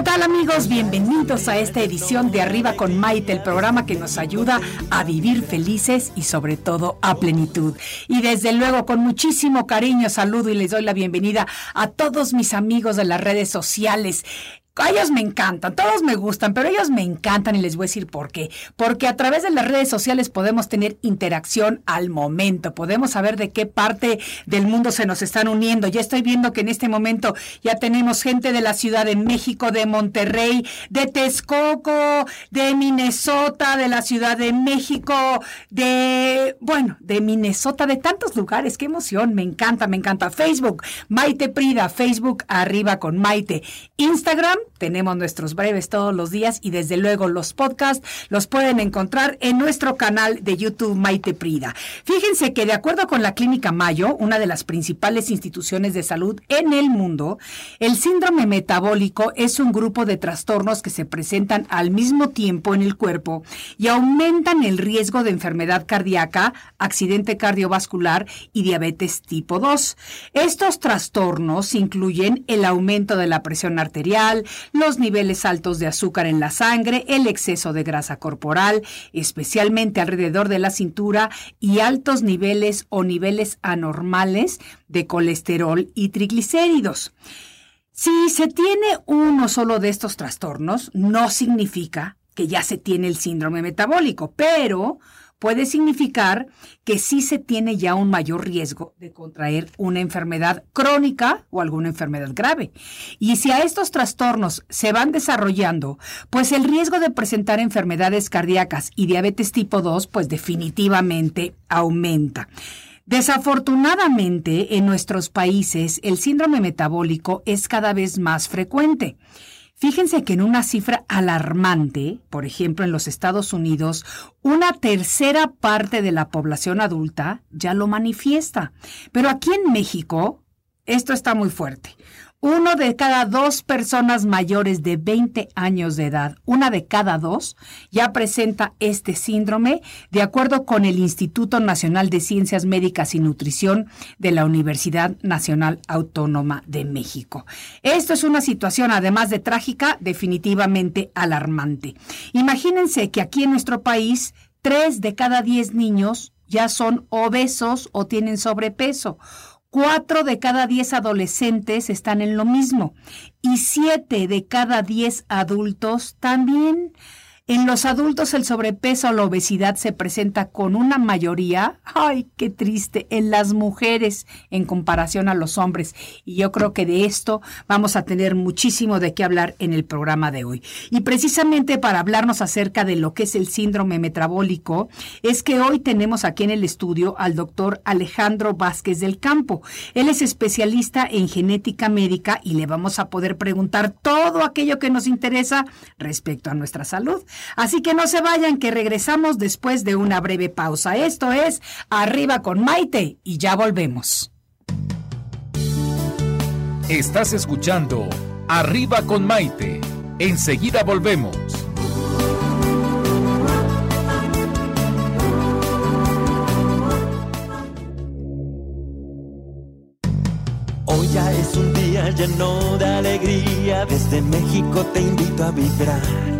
¿Qué tal amigos? Bienvenidos a esta edición de Arriba con Maite, el programa que nos ayuda a vivir felices y sobre todo a plenitud. Y desde luego con muchísimo cariño saludo y les doy la bienvenida a todos mis amigos de las redes sociales. A ellos me encantan, todos me gustan, pero ellos me encantan y les voy a decir por qué. Porque a través de las redes sociales podemos tener interacción al momento, podemos saber de qué parte del mundo se nos están uniendo. Ya estoy viendo que en este momento ya tenemos gente de la Ciudad de México, de Monterrey, de Texcoco, de Minnesota, de la Ciudad de México, de, bueno, de Minnesota, de tantos lugares. Qué emoción, me encanta, me encanta. Facebook, Maite Prida, Facebook arriba con Maite. Instagram, tenemos nuestros breves todos los días y desde luego los podcasts los pueden encontrar en nuestro canal de YouTube Maite Prida. Fíjense que de acuerdo con la Clínica Mayo, una de las principales instituciones de salud en el mundo, el síndrome metabólico es un grupo de trastornos que se presentan al mismo tiempo en el cuerpo y aumentan el riesgo de enfermedad cardíaca, accidente cardiovascular y diabetes tipo 2. Estos trastornos incluyen el aumento de la presión arterial, los niveles altos de azúcar en la sangre, el exceso de grasa corporal, especialmente alrededor de la cintura, y altos niveles o niveles anormales de colesterol y triglicéridos. Si se tiene uno solo de estos trastornos, no significa que ya se tiene el síndrome metabólico, pero puede significar que sí se tiene ya un mayor riesgo de contraer una enfermedad crónica o alguna enfermedad grave. Y si a estos trastornos se van desarrollando, pues el riesgo de presentar enfermedades cardíacas y diabetes tipo 2, pues definitivamente aumenta. Desafortunadamente, en nuestros países, el síndrome metabólico es cada vez más frecuente. Fíjense que en una cifra alarmante, por ejemplo, en los Estados Unidos, una tercera parte de la población adulta ya lo manifiesta. Pero aquí en México, esto está muy fuerte. Uno de cada dos personas mayores de 20 años de edad, una de cada dos, ya presenta este síndrome, de acuerdo con el Instituto Nacional de Ciencias Médicas y Nutrición de la Universidad Nacional Autónoma de México. Esto es una situación, además de trágica, definitivamente alarmante. Imagínense que aquí en nuestro país, tres de cada diez niños ya son obesos o tienen sobrepeso. Cuatro de cada diez adolescentes están en lo mismo y siete de cada diez adultos también. En los adultos el sobrepeso o la obesidad se presenta con una mayoría, ay, qué triste, en las mujeres en comparación a los hombres. Y yo creo que de esto vamos a tener muchísimo de qué hablar en el programa de hoy. Y precisamente para hablarnos acerca de lo que es el síndrome metabólico, es que hoy tenemos aquí en el estudio al doctor Alejandro Vázquez del Campo. Él es especialista en genética médica y le vamos a poder preguntar todo aquello que nos interesa respecto a nuestra salud. Así que no se vayan, que regresamos después de una breve pausa. Esto es Arriba con Maite y ya volvemos. Estás escuchando Arriba con Maite. Enseguida volvemos. Hoy ya es un día lleno de alegría. Desde México te invito a vibrar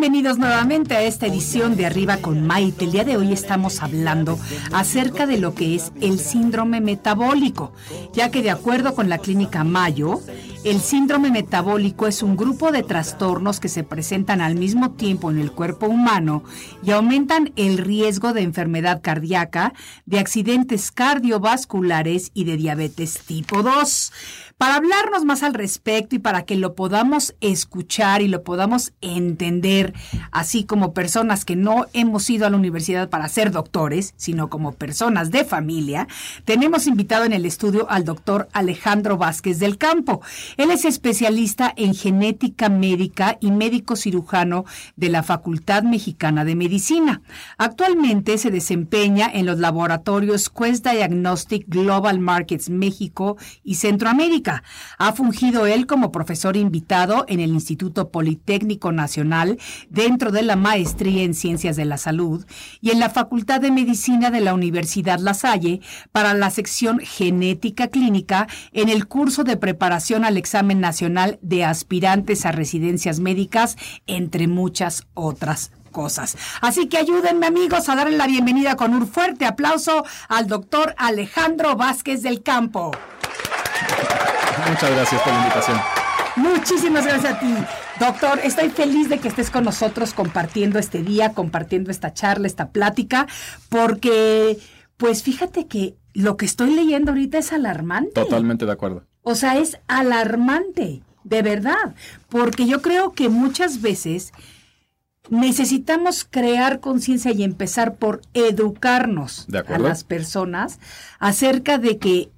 Bienvenidos nuevamente a esta edición de Arriba con Maite. El día de hoy estamos hablando acerca de lo que es el síndrome metabólico, ya que de acuerdo con la clínica Mayo, el síndrome metabólico es un grupo de trastornos que se presentan al mismo tiempo en el cuerpo humano y aumentan el riesgo de enfermedad cardíaca, de accidentes cardiovasculares y de diabetes tipo 2. Para hablarnos más al respecto y para que lo podamos escuchar y lo podamos entender, así como personas que no hemos ido a la universidad para ser doctores, sino como personas de familia, tenemos invitado en el estudio al doctor Alejandro Vázquez del Campo. Él es especialista en genética médica y médico cirujano de la Facultad Mexicana de Medicina. Actualmente se desempeña en los laboratorios Quest Diagnostic Global Markets México y Centroamérica. Ha fungido él como profesor invitado en el Instituto Politécnico Nacional dentro de la maestría en Ciencias de la Salud y en la Facultad de Medicina de la Universidad La Salle para la sección Genética Clínica en el curso de preparación al examen nacional de aspirantes a residencias médicas, entre muchas otras cosas. Así que ayúdenme amigos a darle la bienvenida con un fuerte aplauso al doctor Alejandro Vázquez del Campo. Muchas gracias por la invitación. Muchísimas gracias a ti. Doctor, estoy feliz de que estés con nosotros compartiendo este día, compartiendo esta charla, esta plática, porque, pues fíjate que lo que estoy leyendo ahorita es alarmante. Totalmente de acuerdo. O sea, es alarmante, de verdad, porque yo creo que muchas veces necesitamos crear conciencia y empezar por educarnos a las personas acerca de que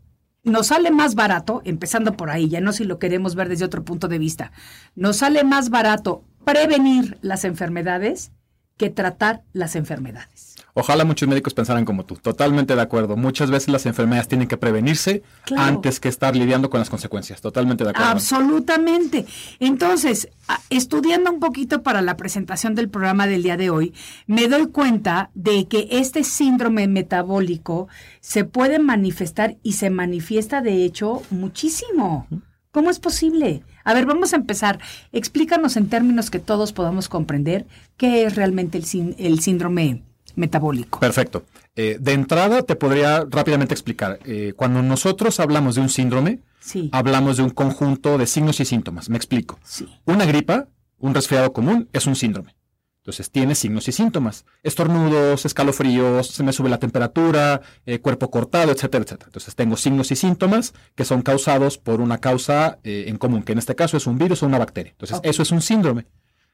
nos sale más barato, empezando por ahí, ya no si lo queremos ver desde otro punto de vista, nos sale más barato prevenir las enfermedades que tratar las enfermedades. Ojalá muchos médicos pensaran como tú. Totalmente de acuerdo. Muchas veces las enfermedades tienen que prevenirse Claro. antes que estar lidiando con las consecuencias. Totalmente de acuerdo. Absolutamente. Entonces, estudiando un poquito para la presentación del programa del día de hoy, me doy cuenta de que este síndrome metabólico se puede manifestar y se manifiesta de hecho muchísimo. ¿Cómo es posible? A ver, vamos a empezar. Explícanos en términos que todos podamos comprender qué es realmente el, sín- el síndrome metabólico. Perfecto. Eh, de entrada te podría rápidamente explicar. Eh, cuando nosotros hablamos de un síndrome, Sí. hablamos de un conjunto de signos y síntomas. Me explico. Sí. Una gripa, un resfriado común, es un síndrome. Entonces tiene signos y síntomas. Estornudos, escalofríos, se me sube la temperatura, eh, cuerpo cortado, etcétera, etcétera. Entonces tengo signos y síntomas que son causados por una causa eh, en común, que en este caso es un virus o una bacteria. Entonces eso es un síndrome.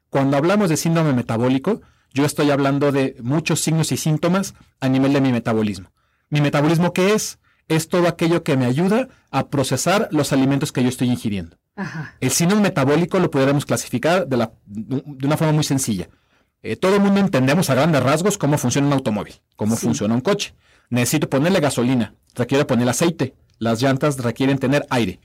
Cuando hablamos de síndrome metabólico, yo estoy hablando de muchos signos y síntomas a nivel de mi metabolismo. ¿Mi metabolismo qué es? Es todo aquello que me ayuda a procesar los alimentos que yo estoy ingiriendo. Ajá. El síndrome metabólico lo pudiéramos clasificar de, la- de una forma muy sencilla. Eh, todo el mundo entendemos a grandes rasgos cómo funciona un automóvil, cómo Sí. funciona un coche. Necesito ponerle gasolina, requiere poner aceite, las llantas requieren tener aire.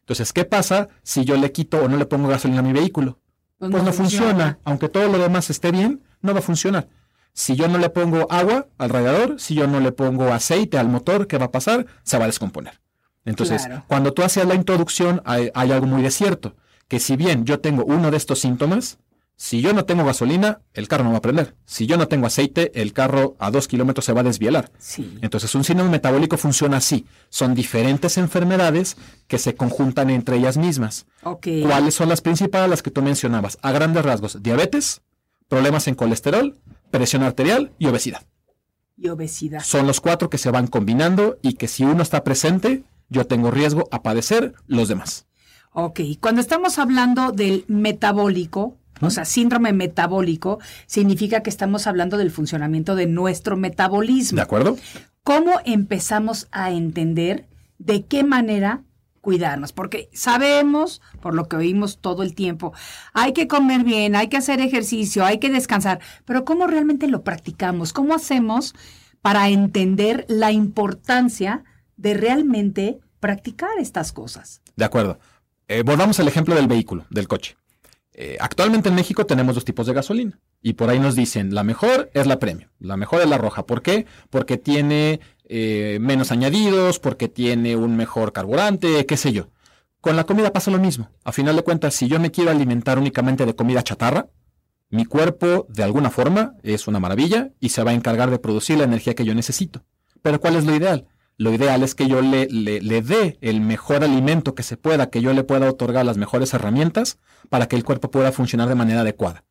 Entonces, ¿qué pasa si yo le quito o no le pongo gasolina a mi vehículo? Pues Pues no funciona. funciona. Aunque todo lo demás esté bien, no va a funcionar. Si yo no le pongo agua al radiador, si yo no le pongo aceite al motor, ¿qué va a pasar? Se va a descomponer. Entonces, Claro. cuando tú hacías la introducción, hay, hay algo muy de cierto, que si bien yo tengo uno de estos síntomas, si yo no tengo gasolina, el carro no va a prender. Si yo no tengo aceite, el carro a dos kilómetros se va a desvielar. Sí. Entonces, un síndrome metabólico funciona así. Son diferentes enfermedades que se conjuntan entre ellas mismas. Ok. ¿Cuáles son las principales las que tú mencionabas? A grandes rasgos, diabetes, problemas en colesterol, presión arterial y obesidad. Y obesidad. Son los cuatro que se van combinando y que si uno está presente, yo tengo riesgo a padecer los demás. Ok, cuando estamos hablando del metabólico, O sea, síndrome metabólico significa que estamos hablando del funcionamiento de nuestro metabolismo. ¿De acuerdo? ¿Cómo empezamos a entender de qué manera cuidarnos? Porque sabemos, por lo que oímos todo el tiempo, hay que comer bien, hay que hacer ejercicio, hay que descansar, pero ¿cómo realmente lo practicamos? ¿Cómo hacemos para entender la importancia de realmente practicar estas cosas? De acuerdo. Eh, volvamos al ejemplo del vehículo, del coche. Eh, actualmente en México tenemos dos tipos de gasolina. Y por ahí nos dicen, la mejor es la premium, la mejor es la roja. ¿Por qué? Porque tiene eh, menos añadidos, porque tiene un mejor carburante, qué sé yo. Con la comida pasa lo mismo. A final de cuentas, si yo me quiero alimentar únicamente de comida chatarra, mi cuerpo de alguna forma es una maravilla y se va a encargar de producir la energía que yo necesito. Pero ¿cuál es lo ideal? Lo ideal es que yo le, le, dé el mejor alimento que se pueda, que yo le pueda otorgar las mejores herramientas para que el cuerpo pueda funcionar de manera adecuada.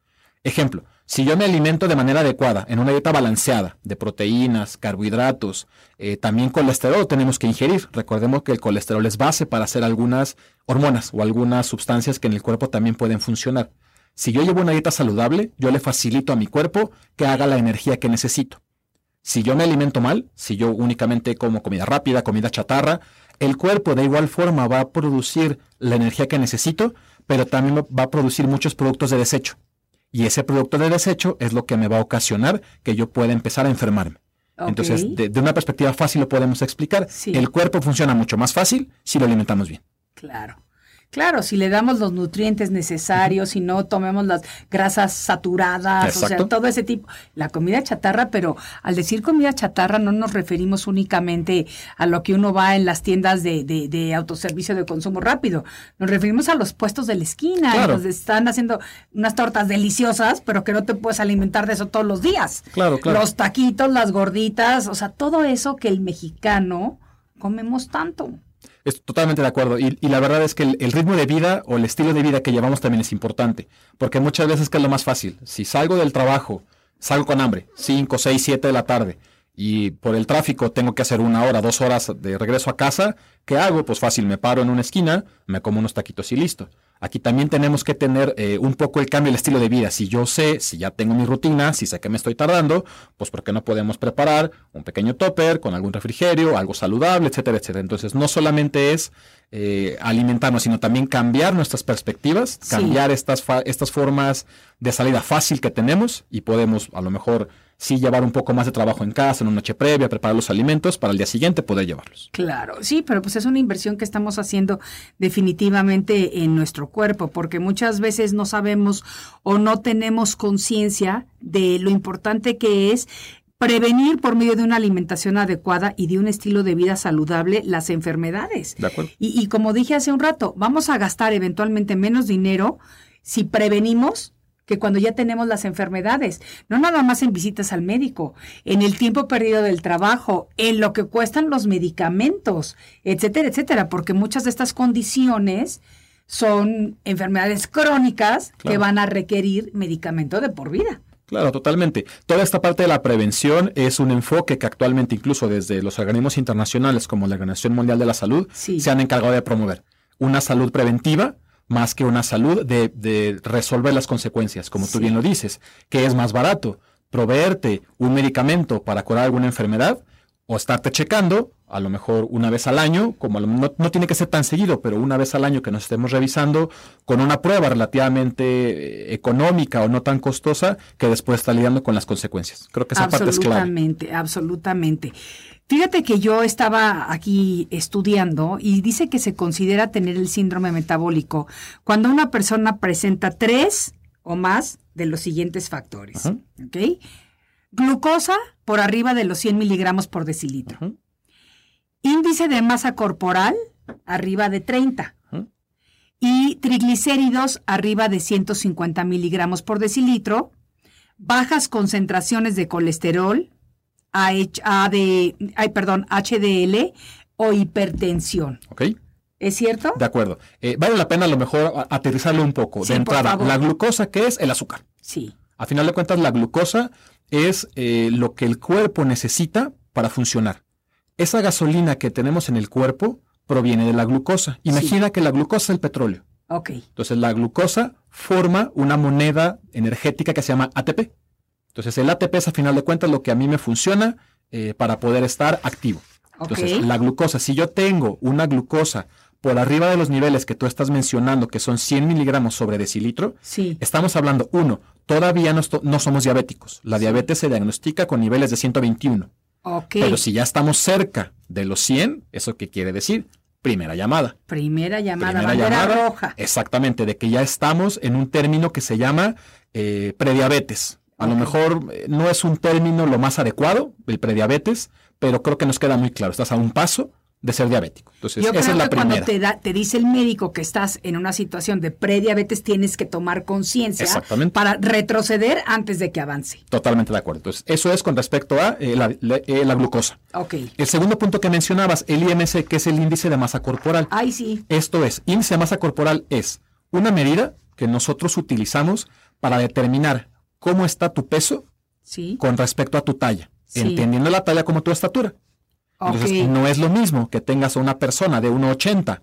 Ejemplo, si yo me alimento de manera adecuada, en una dieta balanceada, de proteínas, carbohidratos, eh, también colesterol tenemos que ingerir. Recordemos que el colesterol es base para hacer algunas hormonas o algunas sustancias que en el cuerpo también pueden funcionar. Si yo llevo una dieta saludable, yo le facilito a mi cuerpo que haga la energía que necesito. Si yo me alimento mal, si yo únicamente como comida rápida, comida chatarra, el cuerpo de igual forma va a producir la energía que necesito, pero también va a producir muchos productos de desecho. Y ese producto de desecho es lo que me va a ocasionar que yo pueda empezar a enfermarme. Entonces, de, una perspectiva fácil lo podemos explicar. El cuerpo funciona mucho más fácil si lo alimentamos bien. Claro. Claro, si le damos los nutrientes necesarios, si no tomemos las grasas saturadas, o sea, todo ese tipo. La comida chatarra, pero al decir comida chatarra no nos referimos únicamente a lo que uno va en las tiendas de, de, autoservicio de consumo rápido. Nos referimos a los puestos de la esquina, donde están haciendo unas tortas deliciosas, pero que no te puedes alimentar de eso todos los días. Claro, claro. Los taquitos, las gorditas, o sea, todo eso que el mexicano comemos tanto. Estoy totalmente de acuerdo. Y, la verdad es que el, ritmo de vida o el estilo de vida que llevamos también es importante. Porque muchas veces que es lo más fácil. Si salgo del trabajo, salgo con hambre, 5, 6, 7 de la tarde, y por el tráfico tengo que hacer una hora, dos horas de regreso a casa, ¿qué hago? Pues fácil, me paro en una esquina, me como unos taquitos y listo. Aquí también tenemos que tener eh, un poco el cambio del estilo de vida. Si yo sé, si ya tengo mi rutina, si sé que me estoy tardando, pues ¿por qué no podemos preparar un pequeño topper con algún refrigerio, algo saludable, etcétera, etcétera? Entonces, no solamente es eh, alimentarnos, sino también cambiar nuestras perspectivas, cambiar estas, estas formas de salida fácil que tenemos y podemos a lo mejor sí llevar un poco más de trabajo en casa, en una noche previa, preparar los alimentos para el día siguiente poder llevarlos. Claro, sí, pero pues es una inversión que estamos haciendo definitivamente en nuestro cuerpo, porque muchas veces no sabemos o no tenemos conciencia de lo importante que es prevenir por medio de una alimentación adecuada y de un estilo de vida saludable las enfermedades. De acuerdo. Y, y como dije hace un rato, vamos a gastar eventualmente menos dinero si prevenimos que cuando ya tenemos las enfermedades, no nada más en visitas al médico, en el tiempo perdido del trabajo, en lo que cuestan los medicamentos, etcétera, etcétera, porque muchas de estas condiciones son enfermedades crónicas que van a requerir medicamento de por vida. Claro, totalmente. Toda esta parte de la prevención es un enfoque que actualmente incluso desde los organismos internacionales como la Organización Mundial de la Salud se han encargado de promover. Una salud preventiva más que una salud de, resolver las consecuencias, como tú bien lo dices, que es más barato proveerte un medicamento para curar alguna enfermedad o estarte checando, a lo mejor una vez al año, como no, no, tiene que ser tan seguido, pero una vez al año que nos estemos revisando con una prueba relativamente eh, económica o no tan costosa que después está lidiando con las consecuencias. Creo que esa parte es clave. Absolutamente, absolutamente. Fíjate que yo estaba aquí estudiando y dice que se considera tener el síndrome metabólico cuando una persona presenta tres o más de los siguientes factores. Glucosa por arriba de los 100 miligramos por decilitro. Índice de masa corporal arriba de 30. Y triglicéridos arriba de 150 miligramos por decilitro. Bajas concentraciones de colesterol de, ay, perdón, HDL o hipertensión. Ok. ¿Es cierto? De acuerdo. Eh, vale la pena a lo mejor aterrizarlo un poco. de entrada, la glucosa, ¿qué es? El azúcar. Sí. A final de cuentas, la glucosa es eh, lo que el cuerpo necesita para funcionar. Esa gasolina que tenemos en el cuerpo proviene de la glucosa. Imagina que la glucosa es el petróleo. Ok. Entonces la glucosa forma una moneda energética que se llama ATP. Entonces el ATP es a final de cuentas lo que a mí me funciona eh, para poder estar activo. Entonces la glucosa, si yo tengo una glucosa por arriba de los niveles que tú estás mencionando, que son 100 miligramos sobre decilitro, Sí. estamos hablando, uno, todavía no, no somos diabéticos. La diabetes se diagnostica con niveles de 121. Ok. Pero si ya estamos cerca de los 100, ¿eso qué quiere decir? Primera llamada. Primera llamada, Primera llamada, roja. Exactamente, de que ya estamos en un término que se llama eh, prediabetes. A lo mejor eh, no es un término lo más adecuado, el prediabetes, pero creo que nos queda muy claro. Estás a un paso de ser diabético. Entonces, Yo esa creo es la que cuando primera. te, da- te dice el médico que estás en una situación de prediabetes, tienes que tomar conciencia para retroceder antes de que avance. Totalmente de acuerdo. Entonces, eso es con respecto a eh, la, la- eh, la glucosa. Ok. El segundo punto que mencionabas, el IMC, que es el índice de masa corporal. Ay, sí. Esto es, índice de masa corporal es una medida que nosotros utilizamos para determinar cómo está tu peso Sí. con respecto a tu talla, Sí. entendiendo la talla como tu estatura. Entonces, no es lo mismo que tengas a una persona de 1,80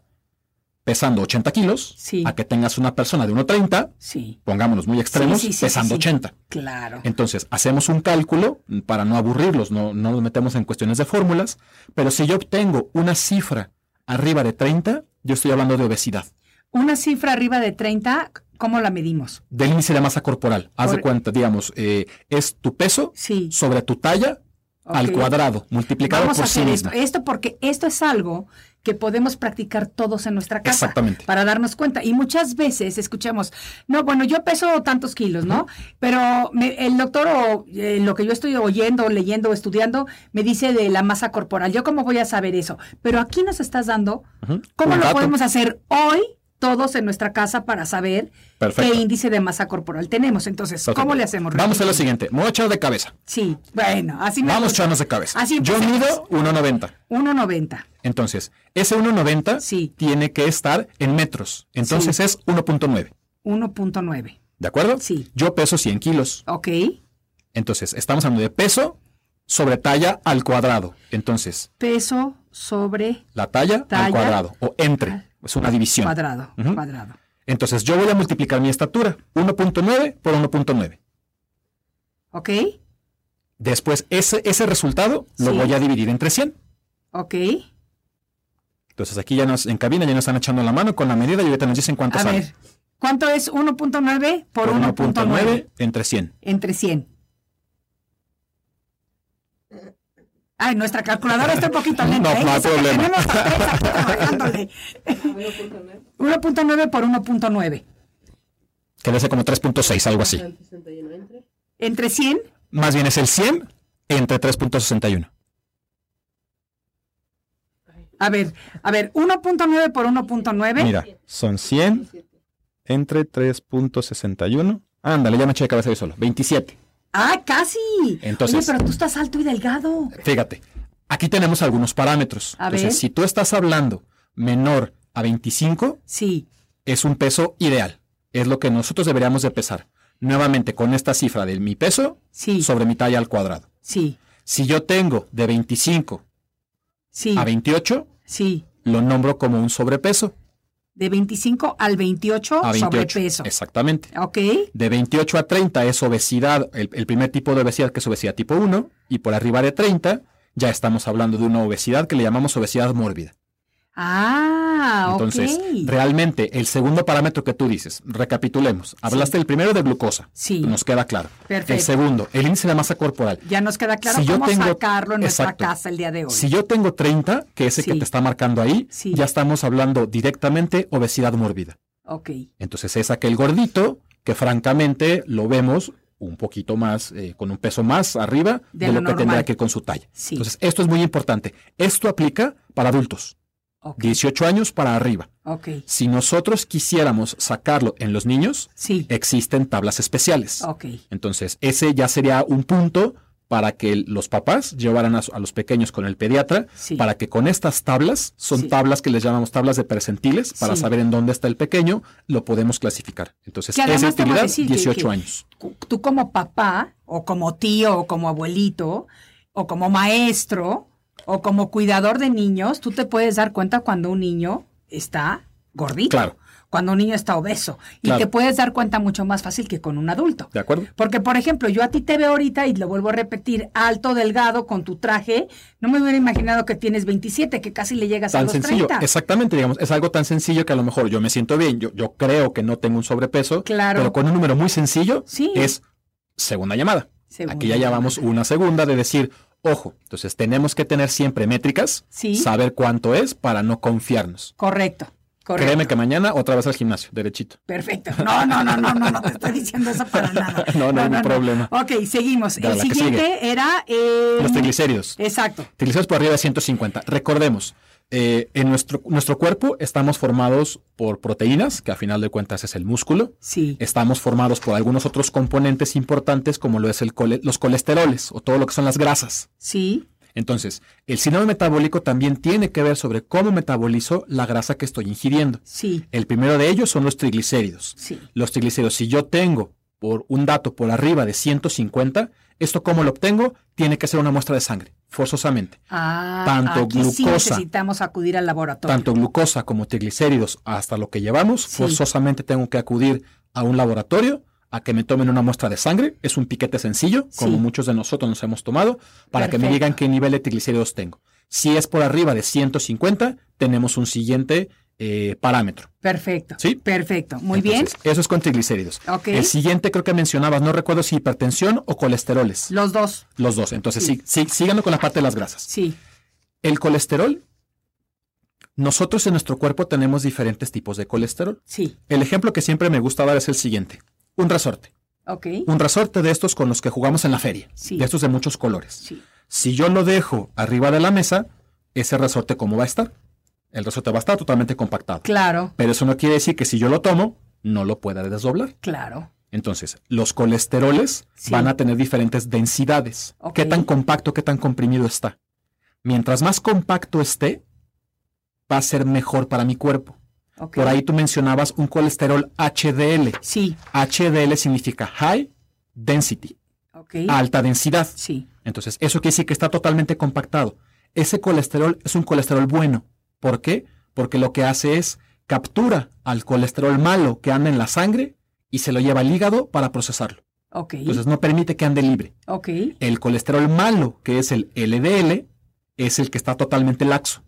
pesando 80 kilos Sí. a que tengas una persona de 1,30, Sí. pongámonos muy extremos, Sí, pesando sí, sí. 80. Claro. Entonces, hacemos un cálculo para no aburrirlos, no, no nos metemos en cuestiones de fórmulas, pero si yo obtengo una cifra arriba de 30, yo estoy hablando de obesidad. Una cifra arriba de 30, ¿cómo la medimos? Del índice de masa corporal. Haz de cuenta, digamos, eh, es tu peso Sí. sobre tu talla al cuadrado, multiplicado Vamos a por sí mismo. esto. Esto porque esto es algo que podemos practicar todos en nuestra casa. Exactamente. Para darnos cuenta. Y muchas veces escuchamos, no, bueno, yo peso tantos kilos, ¿no? Pero me- el doctor o eh, lo que yo estoy oyendo, leyendo o estudiando, me dice de la masa corporal. ¿Yo cómo voy a saber eso? Pero aquí nos estás dando cómo Un lo dato. podemos hacer hoy todos en nuestra casa para saber Perfecto. qué índice de masa corporal tenemos. Entonces, ¿cómo le hacemos? Vamos a lo siguiente. Me voy a echar de cabeza. Sí, bueno, así me Vamos a echarnos de cabeza. Así Yo mido 1,90. 1.90. Entonces, ese 1,90 Sí. tiene que estar en metros. Entonces Sí. es 1.9. 1.9. ¿De acuerdo? Sí. Yo peso 100 kilos. Ok. Entonces, estamos hablando de peso sobre talla al cuadrado. Entonces, Peso sobre la talla, Talla. al cuadrado o entre. Es una división. cuadrado. Ujú. Cuadrado. Entonces, yo voy a multiplicar mi estatura. 1.9 por 1.9. ¿Ok? Después, ese, ese resultado lo Sí. voy a dividir entre 100. Ok. Entonces, aquí ya nos, en cabina ya nos están echando la mano con la medida y ahorita nos dicen cuánto A sale. ver. ¿Cuánto es 1.9 por, 1.9? entre 100. Entre 100. Ay, nuestra calculadora está un poquito lenta. No, ¿eh? no hay problema. Tenemos a tres aquí trabajándole. 1.9 por 1.9. Que debe ser como 3.6, algo así. Entre 100. Más bien es el 100 entre 3.61. A ver, a ver, 1.9 por 1.9. Mira, son 100 entre 3.61. Ándale, ya me eché de cabeza yo solo. 27. Ah, casi. Entonces- Oye, pero tú estás alto y delgado. Fíjate, aquí tenemos algunos parámetros. A Entonces, ver. si tú estás hablando menor a 25, Sí. es un peso ideal. Es lo que nosotros deberíamos de pesar. Nuevamente, con esta cifra de mi peso Sí. sobre mi talla al cuadrado. Sí. Si yo tengo de 25 Sí. a 28, Sí. lo nombro como un sobrepeso. De 25 al 28, A 28. sobrepeso. Exactamente. Ok. De 28 a 30 es obesidad, el, el primer tipo de obesidad que es obesidad tipo 1, y por arriba de 30 ya estamos hablando de una obesidad que le llamamos obesidad mórbida. Ah, Entonces, realmente el segundo parámetro que tú dices, recapitulemos, hablaste el primero de glucosa, Sí. nos queda claro. Perfecto. El segundo, el índice de masa corporal. Ya nos queda claro Si yo cómo tengo- sacarlo en nuestra Exacto. casa el día de hoy. Si yo tengo 30, que ese que Sí. te está marcando ahí, Sí. ya estamos hablando directamente obesidad mórbida. Ok. Entonces es aquel gordito que francamente lo vemos un poquito más, eh, con un peso más arriba De de, lo lo, que tendrá normal. que ir con su talla. Sí. Entonces esto es muy importante. Esto aplica para adultos, Ok. 18 años para arriba. Si nosotros quisiéramos sacarlo en los niños, Sí. existen tablas especiales. Entonces ese ya sería un punto para que los papás llevaran a, los pequeños con el pediatra, Sí. para que con estas tablas, son Sí. tablas que les llamamos tablas de percentiles, para saber en dónde está el pequeño, lo podemos clasificar. Entonces, esa además te voy a utilidad, decir que- 18 que años. Tú como papá, o como tío, o como abuelito, o como maestro, o como cuidador de niños, tú te puedes dar cuenta cuando un niño está gordito. Claro. Cuando un niño está obeso. Y Claro. te puedes dar cuenta mucho más fácil que con un adulto. ¿De acuerdo? Porque, por ejemplo, yo a ti te veo ahorita y lo vuelvo a repetir, alto, delgado, con tu traje. No me hubiera imaginado que tienes 27, que casi le llegas a Tan los sencillo. 30. Exactamente, digamos, es algo tan sencillo que a lo mejor yo me siento bien, yo, yo creo que no tengo un sobrepeso, Claro. pero con un número muy sencillo Sí. es segunda llamada. Segunda Aquí ya llevamos una segunda de decir, ojo, entonces tenemos que tener siempre métricas, Sí. saber cuánto es para no confiarnos. Correcto. Correcto. Créeme que mañana otra vez al gimnasio, derechito. Perfecto. No, no, no, no, no, no te estoy diciendo eso para nada. No, no hay ningún problema. Ok, seguimos. Dale, El siguiente era. eh, Los triglicéridos. Exacto. Triglicéridos por arriba de 150. Recordemos, eh, en nuestro, nuestro cuerpo estamos formados por proteínas, que a final de cuentas es el músculo. Sí. Estamos formados por algunos otros componentes importantes, como lo es el cole- los colesteroles o todo lo que son las grasas. Sí. Entonces, el síndrome metabólico también tiene que ver sobre cómo metabolizo la grasa que estoy ingiriendo. Sí. El primero de ellos son los triglicéridos. Sí. Los triglicéridos, si yo tengo por un dato por arriba de 150, ¿esto cómo lo obtengo? Tiene que ser una muestra de sangre, forzosamente. Ah, Tanto aquí sí glucosa. necesitamos acudir al laboratorio. Tanto glucosa como triglicéridos hasta lo que llevamos, Sí. forzosamente tengo que acudir a un laboratorio a que me tomen una muestra de sangre. Es un piquete sencillo, como Sí. muchos de nosotros nos hemos tomado, para que me digan qué nivel de triglicéridos tengo. Si es por arriba de 150, tenemos un siguiente eh, parámetro. Perfecto. Sí. Perfecto. Muy bien. Eso es con triglicéridos. El siguiente creo que mencionabas, no recuerdo si hipertensión o colesteroles. Los dos. Los dos. Entonces, Sí. sí. sí, síganlo con la parte de las grasas. Sí. El colesterol, nosotros en nuestro cuerpo tenemos diferentes tipos de colesterol. Sí. El ejemplo que siempre me gusta dar es el siguiente. Un resorte. Ok. Un resorte de estos con los que jugamos en la feria. Sí. De estos de muchos colores. Sí. Si yo lo dejo arriba de la mesa, ese resorte ¿cómo va a estar? El resorte va a estar totalmente compactado. Claro. Pero eso no quiere decir que si yo lo tomo, no lo pueda desdoblar. Claro. Entonces, los colesteroles Sí. van a tener diferentes densidades. Ok. ¿Qué tan compacto, qué tan comprimido está? Mientras más compacto esté, va a ser mejor para mi cuerpo. Por ahí tú mencionabas un colesterol HDL. Sí. HDL significa High Density, Ok. alta densidad. Sí. Entonces, eso quiere decir que está totalmente compactado. Ese colesterol es un colesterol bueno. ¿Por qué? Porque lo que hace es captura al colesterol malo que anda en la sangre y se lo lleva al hígado para procesarlo. Entonces no permite que ande libre. El colesterol malo, que es el LDL, es el que está totalmente laxo.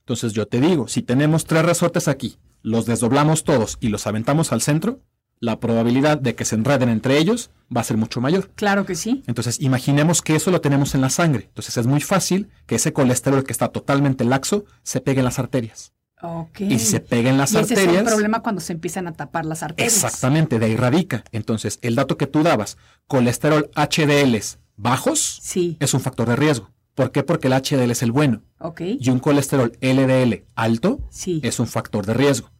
Entonces yo te digo, si tenemos tres resortes aquí, los desdoblamos todos y los aventamos al centro, la probabilidad de que se enreden entre ellos va a ser mucho mayor. Claro que sí. Entonces imaginemos que eso lo tenemos en la sangre. Entonces es muy fácil que ese colesterol que está totalmente laxo se pegue en las arterias. Ok. Y si se pega en las y ese arterias... es el problema cuando se empiezan a tapar las arterias. Exactamente, de ahí radica. Entonces, el dato que tú dabas, colesterol HDLs bajos, Sí. es un factor de riesgo. ¿Por qué? Porque el HDL es el bueno. Ok. Y un colesterol LDL alto Sí. es un factor de riesgo.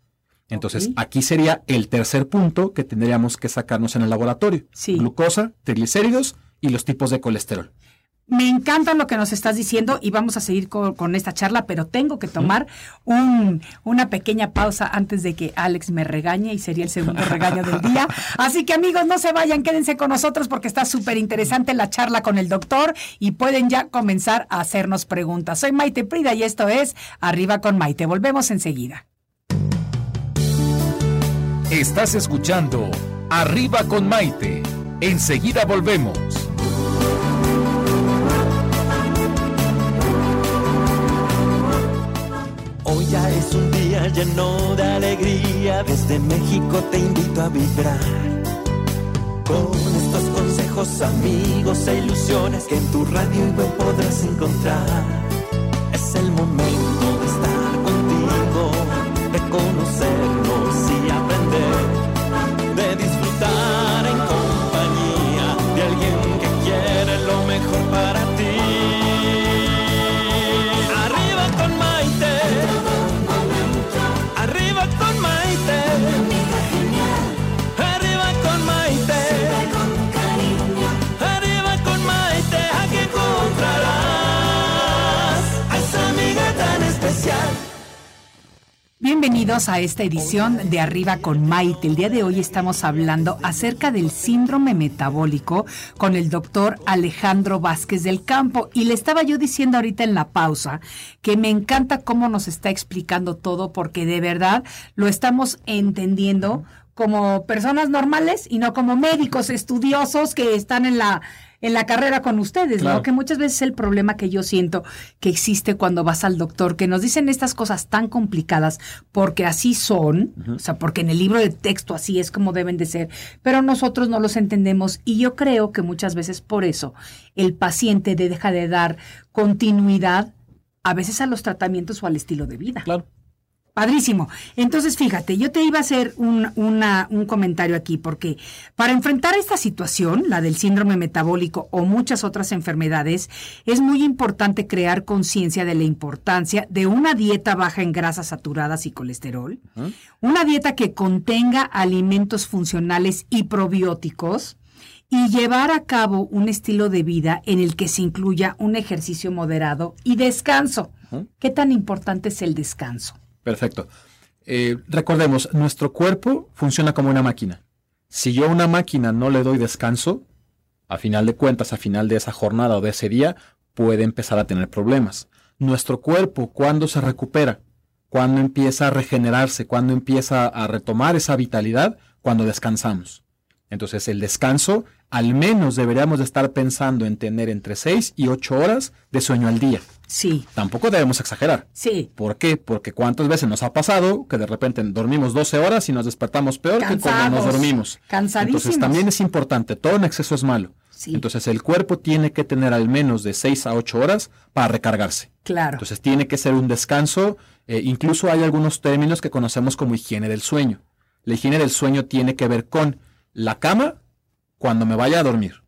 Entonces, aquí sería el tercer punto que tendríamos que sacarnos en el laboratorio. Sí. Glucosa, triglicéridos y los tipos de colesterol. Me encanta lo que nos estás diciendo y vamos a seguir con, con esta charla, pero tengo que tomar un- una pequeña pausa antes de que Alex me regañe y sería el segundo regaño del día. Así que amigos, no se vayan, quédense con nosotros porque está súper interesante la charla con el doctor y pueden ya comenzar a hacernos preguntas. Soy Maite Prida y esto es Arriba con Maite. Volvemos enseguida. Estás escuchando Arriba con Maite. Enseguida volvemos. Hoy ya es un día lleno de alegría, desde México te invito a vibrar. Con estos consejos, amigos e ilusiones que en tu radio y podrás encontrar. Es el momento de estar contigo, de aprender, de disfrutar bienvenidos a esta edición de Arriba con Maite. El día de hoy estamos hablando acerca del síndrome metabólico con el doctor Alejandro Vázquez del Campo. Y le estaba yo diciendo ahorita en la pausa que me encanta cómo nos está explicando todo porque de verdad lo estamos entendiendo como personas normales y no como médicos estudiosos que están en la en la carrera con ustedes, ¿no? Que muchas veces es el problema que yo siento que existe cuando vas al doctor, que nos dicen estas cosas tan complicadas porque así son, o sea, porque en el libro de texto así es como deben de ser, pero nosotros no los entendemos y yo creo que muchas veces por eso el paciente deja de dar continuidad a veces a los tratamientos o al estilo de vida. Claro. Padrísimo. Entonces, fíjate, yo te iba a hacer un, un comentario aquí, porque para enfrentar esta situación, la del síndrome metabólico o muchas otras enfermedades, es muy importante crear conciencia de la importancia de una dieta baja en grasas saturadas y colesterol, una dieta que contenga alimentos funcionales y probióticos, y llevar a cabo un estilo de vida en el que se incluya un ejercicio moderado y descanso. ¿Qué tan importante es el descanso? Perfecto. Eh, recordemos, nuestro cuerpo funciona como una máquina. Si yo a una máquina no le doy descanso, a final de cuentas, a final de esa jornada o de ese día, puede empezar a tener problemas. Nuestro cuerpo, cuando se recupera, cuando empieza a regenerarse, cuando empieza a retomar esa vitalidad, cuando descansamos. Entonces el descanso, al menos deberíamos de estar pensando en tener entre 6 y 8 horas de sueño al día. Sí. Tampoco debemos exagerar. Sí. ¿Por qué? Porque cuántas veces nos ha pasado que de repente dormimos 12 horas y nos despertamos peor que cuando nos dormimos. Cansadísimos. Entonces también es importante, todo en exceso es malo. Sí. Entonces el cuerpo tiene que tener al menos de 6 a 8 horas para recargarse. Claro. Entonces tiene que ser un descanso. Eh, incluso hay algunos términos que conocemos como higiene del sueño. La higiene del sueño tiene que ver con la cama cuando me vaya a dormir.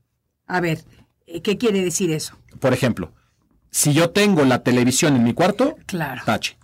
A ver, eh, ¿qué quiere decir eso? Por ejemplo, si yo tengo la televisión en mi cuarto, Claro. tache.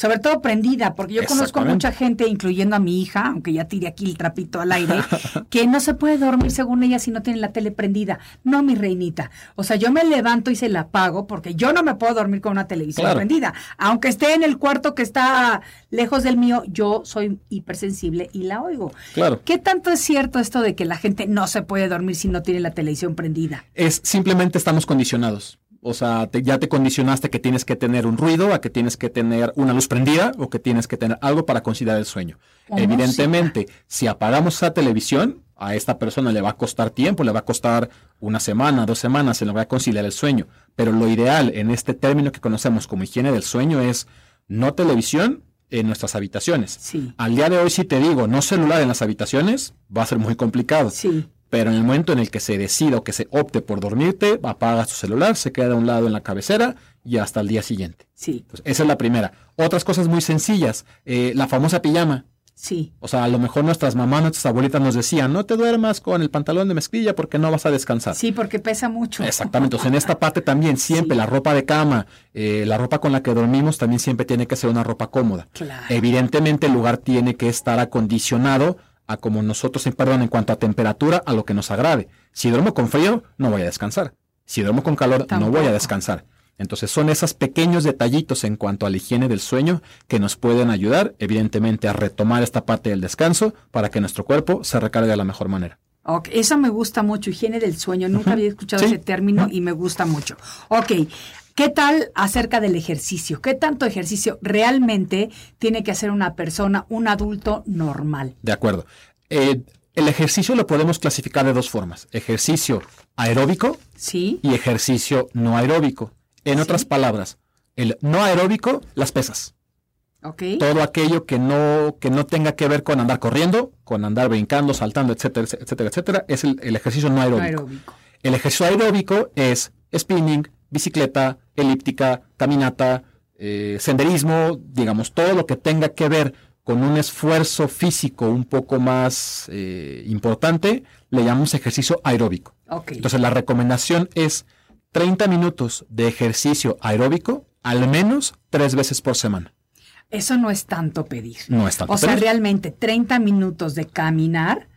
Sobre todo prendida, porque yo conozco Exactamente. mucha gente, incluyendo a mi hija, aunque ya tire aquí el trapito al aire, que no se puede dormir según ella si no tiene la tele prendida. No, mi reinita. O sea, yo me levanto y se la apago porque yo no me puedo dormir con una televisión Claro. prendida. Aunque esté en el cuarto que está lejos del mío, yo soy hipersensible y la oigo. Claro. ¿Qué tanto es cierto esto de que la gente no se puede dormir si no tiene la televisión prendida? Es simplemente estamos condicionados. O sea, te- ya te condicionaste que tienes que tener un ruido, a que tienes que tener una luz prendida o que tienes que tener algo para conciliar el sueño. Evidentemente, si apagamos esa televisión, a esta persona le va a costar tiempo, le va a costar una semana, dos semanas, se le va a conciliar el sueño. Pero lo ideal en este término que conocemos como higiene del sueño es no televisión en nuestras habitaciones. Sí. Al día de hoy, si te digo no celular en las habitaciones, va a ser muy complicado. Sí. Pero en el momento en el que se decida o que se opte por dormirte, apagas tu celular, se queda a un lado en la cabecera y hasta el día siguiente. Sí, Entonces, esa es la primera. Otras cosas muy sencillas. eh, la famosa pijama. sí. O sea, a lo mejor nuestras mamás, nuestras abuelitas nos decían, no te duermas con el pantalón de mezclilla porque no vas a descansar. Sí, porque pesa mucho. Exactamente. Entonces, en esta parte también siempre Sí. la ropa de cama, eh, la ropa con la que dormimos también siempre tiene que ser una ropa cómoda. Claro. Evidentemente el lugar tiene que estar acondicionado a como nosotros, perdón, en cuanto a temperatura, a lo que nos agrade. Si duermo con frío, no voy a descansar. Si duermo con calor, no voy a descansar. Entonces son esos pequeños detallitos en cuanto a la higiene del sueño que nos pueden ayudar, evidentemente, a retomar esta parte del descanso para que nuestro cuerpo se recargue de la mejor manera. Ok, eso me gusta mucho, higiene del sueño. Nunca había escuchado Sí. ese término y me gusta mucho. Ok, ¿qué tal acerca del ejercicio? ¿Qué tanto ejercicio realmente tiene que hacer una persona, un adulto normal? De acuerdo. Eh, el ejercicio lo podemos clasificar de dos formas. Ejercicio aeróbico ¿Sí? y ejercicio no aeróbico. En Sí. otras palabras, el no aeróbico, las pesas. Ok. Todo aquello que no, que no tenga que ver con andar corriendo, con andar brincando, saltando, etcétera, etcétera, etcétera, es el, el ejercicio no No aeróbico. aeróbico. El ejercicio aeróbico es spinning, bicicleta, elíptica, caminata, eh, senderismo, digamos, todo lo que tenga que ver con un esfuerzo físico un poco más eh, importante, le llamamos ejercicio aeróbico. Entonces la recomendación es 30 minutos de ejercicio aeróbico al menos tres veces por semana. Eso no es tanto pedir. No es tanto O sea, pedir. realmente 30 minutos de caminar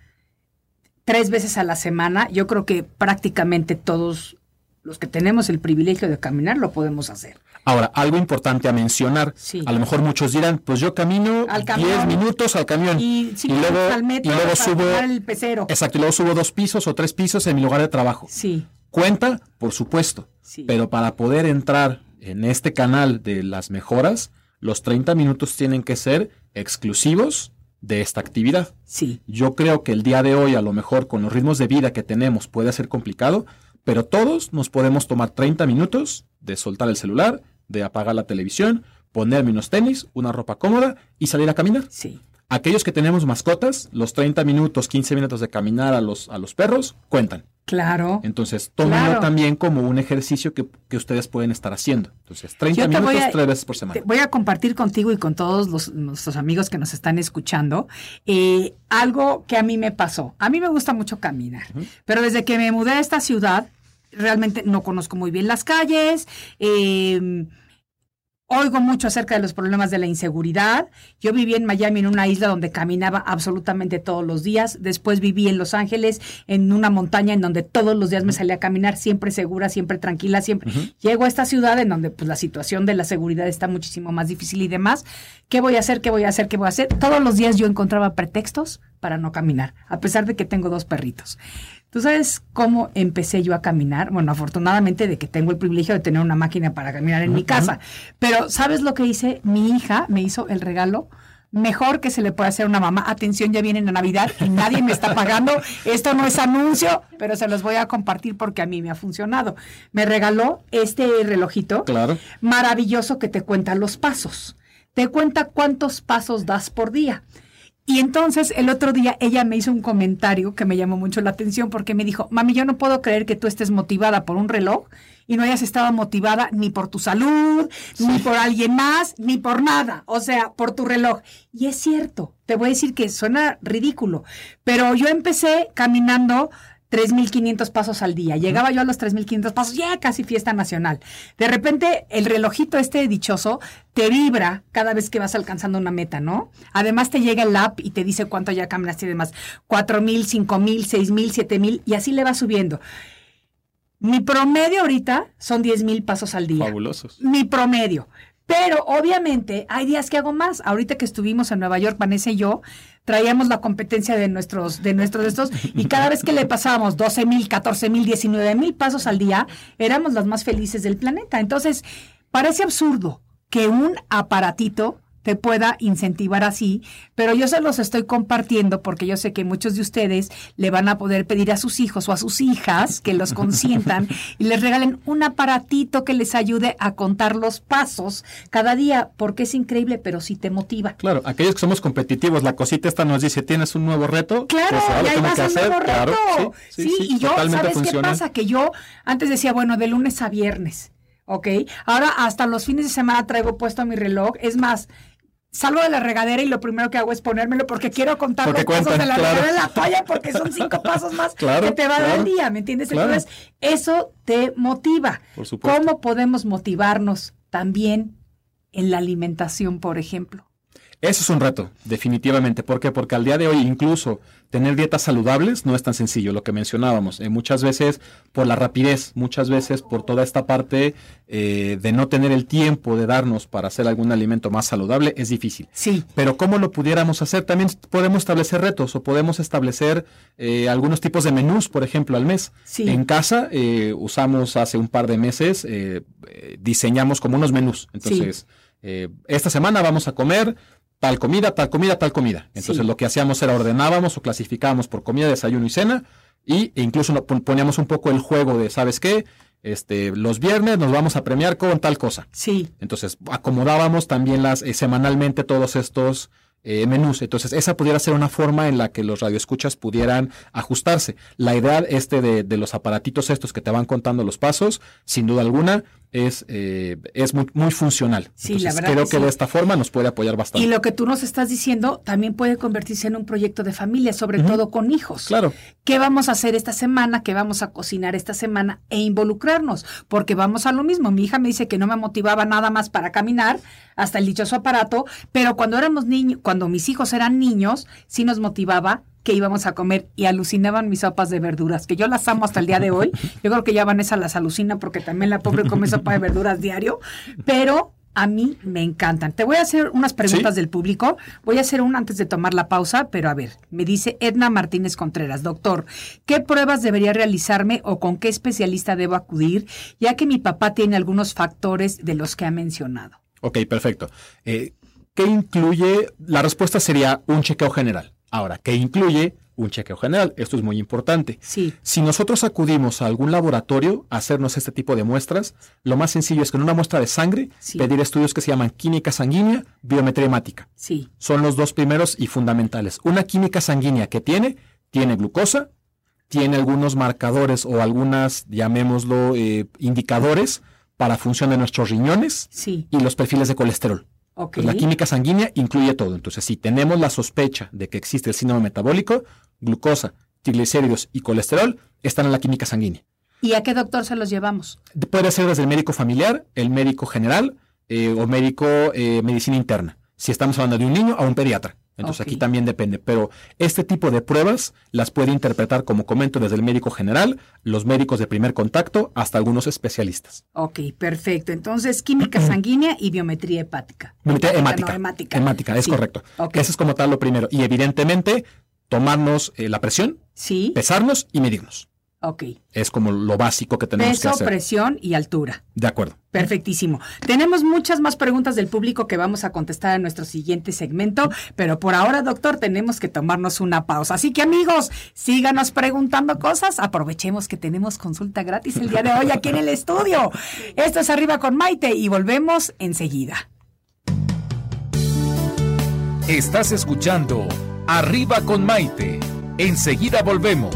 tres veces a la semana, yo creo que prácticamente todos los que tenemos el privilegio de caminar lo podemos hacer. Ahora, algo importante a mencionar. Sí. A lo mejor muchos dirán, pues yo camino Al 10 camión. minutos al camión. Y luego, minutos al metro y luego subo. el pecero. Exacto, y luego subo dos pisos o tres pisos en mi lugar de trabajo. Sí, Cuenta, por supuesto. Sí. Pero para poder entrar en este canal de las mejoras, los 30 minutos tienen que ser exclusivos de esta actividad. sí. Yo creo que el día de hoy, a lo mejor con los ritmos de vida que tenemos, puede ser complicado, pero todos nos podemos tomar 30 minutos de soltar el celular, de apagar la televisión, ponerme unos tenis, una ropa cómoda y salir a caminar. Sí. Aquellos que tenemos mascotas, los 30 minutos, 15 minutos de caminar a los, a los perros cuentan. Claro. Entonces, tómenlo Claro. también como un ejercicio que, que ustedes pueden estar haciendo. Entonces, 30 Yo te voy minutos a- tres veces por semana. Te voy a compartir contigo y con todos los, nuestros amigos que nos están escuchando eh, algo que a mí me pasó. A mí me gusta mucho caminar, pero desde que me mudé a esta ciudad, realmente no conozco muy bien las calles. eh, Oigo mucho acerca de los problemas de la inseguridad. Yo viví en Miami en una isla donde caminaba absolutamente todos los días. Después viví en Los Ángeles en una montaña en donde todos los días me salía a caminar, siempre segura, siempre tranquila, siempre. Llego a esta ciudad en donde pues la situación de la seguridad está muchísimo más difícil y demás. ¿Qué voy a hacer? ¿Qué voy a hacer? ¿Qué voy a hacer? Todos los días yo encontraba pretextos para no caminar, a pesar de que tengo dos perritos. ¿Tú sabes cómo empecé yo a caminar? Bueno, afortunadamente de que tengo el privilegio de tener una máquina para caminar en mi casa. Pero ¿sabes lo que hice? Mi hija me hizo el regalo mejor que se le puede hacer a una mamá. Atención, ya viene la Navidad y nadie me está pagando. Esto no es anuncio, pero se los voy a compartir porque a mí me ha funcionado. Me regaló este relojito Claro. maravilloso que te cuenta los pasos. Te cuenta cuántos pasos das por día. Y entonces el otro día ella me hizo un comentario que me llamó mucho la atención porque me dijo, mami, yo no puedo creer que tú estés motivada por un reloj y no hayas estado motivada ni por tu salud, ni por alguien más, ni por nada, o sea, por tu reloj. Y es cierto, te voy a decir que suena ridículo, pero yo empecé caminando 3.500 pasos al día. Llegaba yo a los 3.500 pasos, ya casi fiesta nacional. De repente, el relojito este dichoso te vibra cada vez que vas alcanzando una meta, ¿no? Además, te llega el app y te dice cuánto ya caminaste y demás. 4.000, 5.000, 6.000, 7.000 y así le va subiendo. Mi promedio ahorita son 10.000 pasos al día Fabulosos. mi promedio. Pero obviamente hay días que hago más. Ahorita que estuvimos en Nueva York, Vanessa y yo, traíamos la competencia de nuestros, de nuestros estos, y cada vez que le pasábamos 12 mil, 14 mil, 19 mil pasos al día, éramos las más felices del planeta. Entonces, parece absurdo que un aparatito te pueda incentivar así, pero yo se los estoy compartiendo porque yo sé que muchos de ustedes le van a poder pedir a sus hijos o a sus hijas que los consientan y les regalen un aparatito que les ayude a contar los pasos cada día, porque es increíble, pero sí te motiva. Claro, aquellos que somos competitivos, la cosita esta nos dice, ¿tienes un nuevo reto? Claro, Pues ahora y ahí tengo vas que a un nuevo Claro, reto. sí, Sí, sí, sí, y yo, ¿sabes funciona. qué pasa? Que yo antes decía, bueno, de lunes a viernes, ¿ok? Ahora hasta los fines de semana traigo puesto mi reloj. Es más, salgo de la regadera y lo primero que hago es ponérmelo porque quiero contar Porque los pasos de la claro. regadera en la toalla porque son cinco pasos más Claro, que te va a dar el día, ¿me entiendes? Entonces, eso te motiva. Por supuesto. ¿Cómo podemos motivarnos también en la alimentación, por ejemplo? Eso es un reto, definitivamente. ¿Por qué? Porque al día de hoy incluso tener dietas saludables no es tan sencillo, lo que mencionábamos. Eh, muchas veces por la rapidez, muchas veces por toda esta parte eh, de no tener el tiempo de darnos para hacer algún alimento más saludable, es difícil. Sí. Pero ¿cómo lo pudiéramos hacer? También podemos establecer retos o podemos establecer eh, algunos tipos de menús, por ejemplo, al mes. Sí. En casa eh, usamos hace un par de meses, diseñamos como unos menús. Entonces, eh, esta semana vamos a comer tal comida, tal comida, tal comida. Entonces Sí. lo que hacíamos era ordenábamos o clasificábamos por comida, desayuno y cena y e incluso poníamos un poco el juego de, ¿sabes qué? Este, los viernes nos vamos a premiar con tal cosa. Sí. Entonces, acomodábamos también las eh, semanalmente todos estos eh, menús. Entonces, esa pudiera ser una forma en la que los radioescuchas pudieran ajustarse. La idea este de, de los aparatitos estos que te van contando los pasos, sin duda alguna, es, eh, es muy, muy funcional. Sí, la verdad creo que que sí. de esta forma nos puede apoyar bastante. Y lo que tú nos estás diciendo también puede convertirse en un proyecto de familia, sobre todo con hijos. Claro. ¿Qué vamos a hacer esta semana? ¿Qué vamos a cocinar esta semana? E involucrarnos, porque vamos a lo mismo. Mi hija me dice que no me motivaba nada más para caminar, hasta el dichoso aparato, pero cuando éramos niños, cuando mis hijos eran niños, sí nos motivaba que íbamos a comer y alucinaban mis sopas de verduras, que yo las amo hasta el día de hoy. Yo creo que ya Vanessa las alucina porque también la pobre come sopa de verduras diario, pero a mí me encantan. Te voy a hacer unas preguntas Sí. del público. Voy a hacer una antes de tomar la pausa, pero a ver, me dice Edna Martínez Contreras, doctor, ¿qué pruebas debería realizarme o con qué especialista debo acudir, ya que mi papá tiene algunos factores de los que ha mencionado? Ok, perfecto. Eh, ¿Qué incluye? La respuesta sería un chequeo general. Ahora, ¿qué incluye un chequeo general? Esto es muy importante. Sí. Si nosotros acudimos a algún laboratorio a hacernos este tipo de muestras, lo más sencillo es que en una muestra de sangre Sí. pedir estudios que se llaman química sanguínea, biometría hemática. Sí, Son los dos primeros y fundamentales. Una química sanguínea que tiene, tiene glucosa, tiene algunos marcadores o algunas, llamémoslo, eh, indicadores para función de nuestros riñones sí, y los perfiles de colesterol. Pues la química sanguínea incluye todo. Entonces, si tenemos la sospecha de que existe el síndrome metabólico, glucosa, triglicéridos y colesterol están en la química sanguínea. ¿Y a qué doctor se los llevamos? Puede ser desde el médico familiar, el médico general eh, o médico eh, medicina interna. Si estamos hablando de un niño, a un pediatra. Entonces aquí también depende. Pero este tipo de pruebas las puede interpretar, como comento, desde el médico general, los médicos de primer contacto, hasta algunos especialistas. Ok, perfecto. Entonces, química sanguínea y biometría hepática. Biometría hemática. no, hemática. Hemática, es Sí, correcto. Ese es como tal lo primero. Y evidentemente, tomarnos eh, la presión, Sí, pesarnos y medirnos. Ok. Es como lo básico que tenemos que Peso, hacer. presión y altura. De acuerdo. Perfectísimo. Tenemos muchas más preguntas del público que vamos a contestar en nuestro siguiente segmento, pero por ahora, doctor, tenemos que tomarnos una pausa. Así que, amigos, síganos preguntando cosas. Aprovechemos que tenemos consulta gratis el día de hoy aquí en el estudio. Esto es Arriba con Maite y volvemos enseguida. Estás escuchando Arriba con Maite. Enseguida volvemos.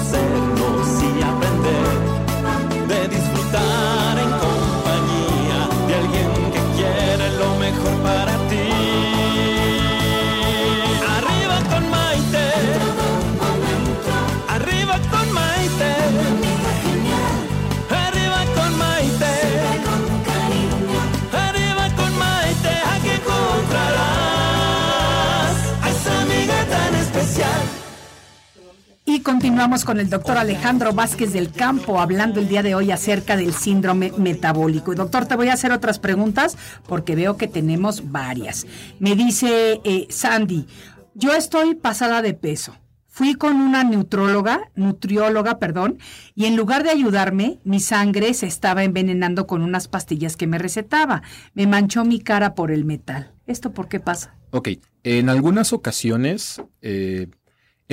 continuamos con el doctor Alejandro Vázquez del Campo hablando el día de hoy acerca del síndrome metabólico. Doctor, te voy a hacer otras preguntas porque veo que tenemos varias. Me dice eh, Sandy, yo estoy pasada de peso. Fui con una neutróloga, nutrióloga, perdón, y en lugar de ayudarme, mi sangre se estaba envenenando con unas pastillas que me recetaba. Me manchó mi cara por el metal. ¿Esto por qué pasa? Ok, en algunas ocasiones eh,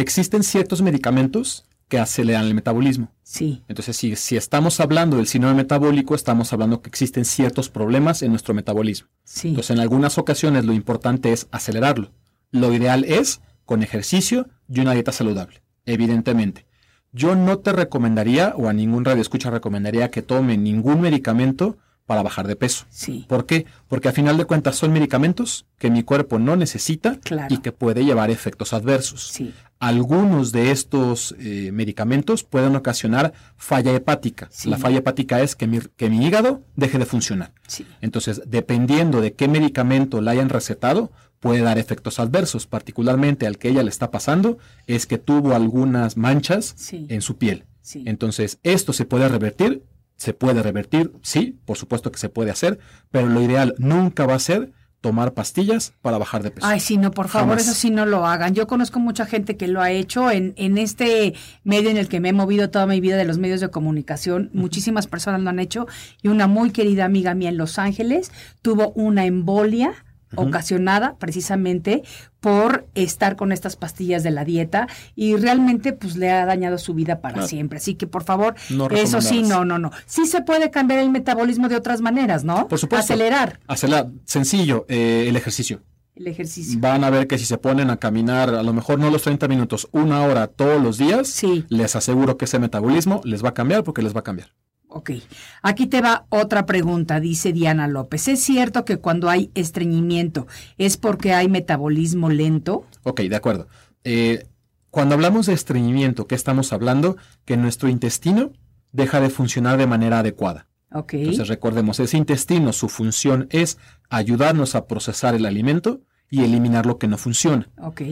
existen ciertos medicamentos que aceleran el metabolismo. Sí, Entonces, si, si estamos hablando del síndrome metabólico, estamos hablando que existen ciertos problemas en nuestro metabolismo. sí. Entonces, en algunas ocasiones lo importante es acelerarlo. Lo ideal es con ejercicio y una dieta saludable, evidentemente. Yo no te recomendaría, o a ningún radio escucha recomendaría que tome ningún medicamento para bajar de peso. Sí. ¿Por qué? Porque a final de cuentas son medicamentos que mi cuerpo no necesita Claro. y que puede llevar efectos adversos. Sí. Algunos de estos eh, medicamentos pueden ocasionar falla hepática. Sí. La falla hepática es que mi, que mi hígado deje de funcionar. Sí. Entonces, dependiendo de qué medicamento le hayan recetado, puede dar efectos adversos. Particularmente al que ella le está pasando es que tuvo algunas manchas Sí. en su piel. Entonces, esto se puede revertir. Se puede revertir, sí, por supuesto que se puede hacer, pero lo ideal nunca va a ser tomar pastillas para bajar de peso. Ay, sí, no, por favor, Jamás. eso sí no lo hagan. Yo conozco mucha gente que lo ha hecho en, en este medio en el que me he movido toda mi vida de los medios de comunicación. Muchísimas personas lo han hecho y una muy querida amiga mía en Los Ángeles tuvo una embolia ocasionada precisamente por estar con estas pastillas de la dieta y realmente pues le ha dañado su vida para Claro. siempre. Así que por favor, No eso sí, no, no, no. Sí se puede cambiar el metabolismo de otras maneras, ¿no? Por supuesto. Acelerar Acelerar. Sencillo, eh, el ejercicio. el ejercicio. Van a ver que si se ponen a caminar, a lo mejor no los 30 minutos, una hora todos los días, Sí. les aseguro que ese metabolismo les va a cambiar porque les va a cambiar. Ok. Aquí te va otra pregunta, dice Diana López. ¿Es cierto que cuando hay estreñimiento es porque hay metabolismo lento? Ok, de acuerdo. Eh, cuando hablamos de estreñimiento, ¿qué estamos hablando? Que nuestro intestino deja de funcionar de manera adecuada. Ok. Entonces recordemos, ese intestino, su función es ayudarnos a procesar el alimento y eliminar lo que no funciona. Ok.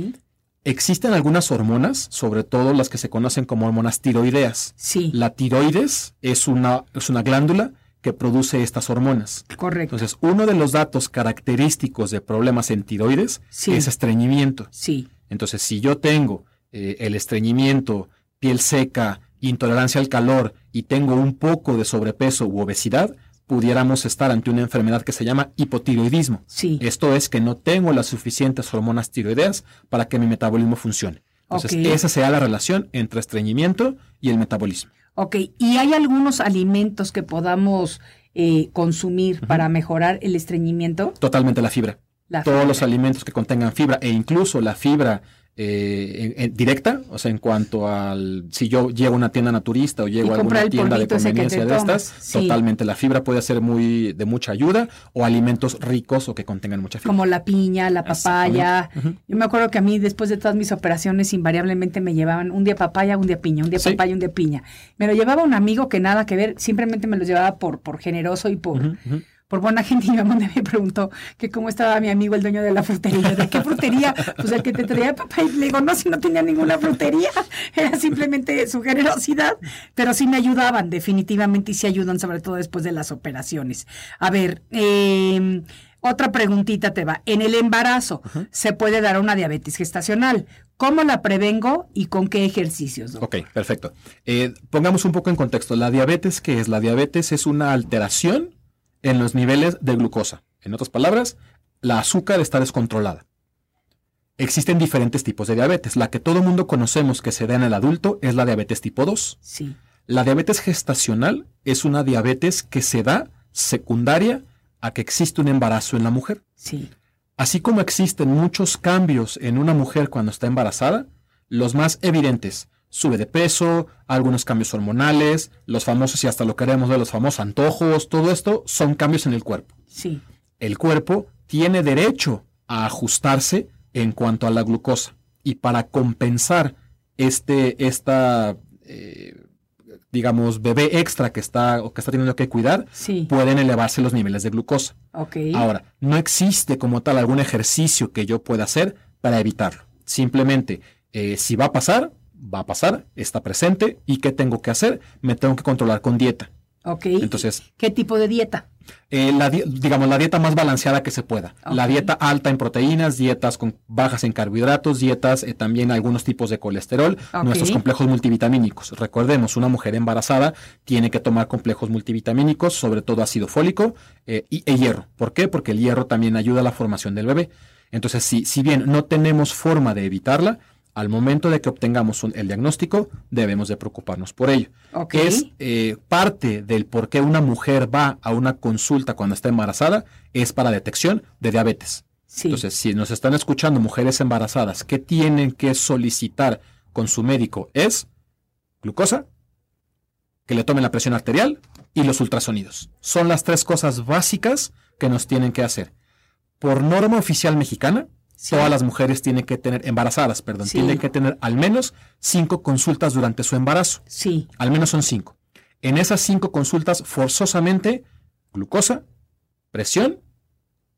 Existen algunas hormonas, sobre todo las que se conocen como hormonas tiroideas. Sí. La tiroides es una, es una glándula que produce estas hormonas. Correcto. Entonces, uno de los datos característicos de problemas en tiroides Sí. es estreñimiento. Sí. Entonces, si yo tengo eh, el estreñimiento, piel seca, intolerancia al calor y tengo un poco de sobrepeso u obesidad, pudiéramos estar ante una enfermedad que se llama hipotiroidismo. Sí. Esto es que no tengo las suficientes hormonas tiroideas para que mi metabolismo funcione. Entonces, Ok. esa sería la relación entre estreñimiento y el metabolismo. Ok. ¿Y hay algunos alimentos que podamos eh, consumir para mejorar el estreñimiento? Totalmente la fibra. La Todos fibra. los alimentos que contengan fibra e incluso la fibra eh, en- en- directa, o sea, en cuanto al si yo llego a una tienda naturista o llego a alguna tienda de conveniencia de estas, sí. totalmente la fibra puede ser muy de mucha ayuda o alimentos ricos o que contengan mucha fibra. Como la piña, la papaya. Yo me acuerdo que a mí, después de todas mis operaciones, invariablemente me llevaban un día papaya, un día piña, un día Sí. papaya, un día piña. Me lo llevaba un amigo que nada que ver, simplemente me lo llevaba por, por generoso y por. Por buena gente. Mi mamá me preguntó que cómo estaba mi amigo, el dueño de la frutería. ¿De qué frutería? Pues el que te traía papá. Y le digo, no, si no tenía ninguna frutería. Era simplemente su generosidad. Pero sí me ayudaban, definitivamente, y sí ayudan, sobre todo después de las operaciones. A ver, eh, otra preguntita te va. En el embarazo se puede dar una diabetes gestacional. ¿Cómo la prevengo y con qué ejercicios? Ok, perfecto. Eh, pongamos un poco en contexto. La diabetes, ¿qué es? La diabetes es una alteración en los niveles de glucosa. En otras palabras, la azúcar está descontrolada. Existen diferentes tipos de diabetes. La que todo mundo conocemos que se da en el adulto es la diabetes tipo 2. Sí. La diabetes gestacional es una diabetes que se da secundaria a que existe un embarazo en la mujer. Sí. Así como existen muchos cambios en una mujer cuando está embarazada, los más evidentes, sube de peso, algunos cambios hormonales, los famosos y hasta lo queremos ver, los famosos antojos, todo esto son cambios en el cuerpo. Sí. El cuerpo tiene derecho a ajustarse en cuanto a la glucosa y para compensar este, esta, eh, digamos, bebé extra que está o que está teniendo que cuidar, Sí. pueden elevarse los niveles de glucosa. Ok. Ahora, no existe como tal algún ejercicio que yo pueda hacer para evitarlo. Simplemente, eh, si va a pasar, va a pasar, está presente y ¿qué tengo que hacer? Me tengo que controlar con dieta. ok. Entonces, ¿Qué tipo de dieta? eh, la di- digamos, la dieta más balanceada que se pueda. La dieta alta en proteínas, dietas con bajas en carbohidratos, dietas eh, también algunos tipos de colesterol, nuestros complejos multivitamínicos. Recordemos, una mujer embarazada tiene que tomar complejos multivitamínicos, sobre todo ácido fólico eh, y e hierro. ¿Por qué? Porque el hierro también ayuda a la formación del bebé. Entonces, si, si bien no tenemos forma de evitarla, al momento de que obtengamos un- el diagnóstico, debemos de preocuparnos por ello. Ok. Es eh, parte del por qué una mujer va a una consulta cuando está embarazada, es para detección de diabetes. Sí. Entonces, si nos están escuchando mujeres embarazadas, ¿qué tienen que solicitar con su médico? Es glucosa, que le tomen la presión arterial y los ultrasonidos. Son las tres cosas básicas que nos tienen que hacer. Por norma oficial mexicana, Sí. todas las mujeres tienen que tener, embarazadas, perdón, Sí. tienen que tener al menos cinco consultas durante su embarazo. Sí. Al menos son cinco. En esas cinco consultas, forzosamente, glucosa, presión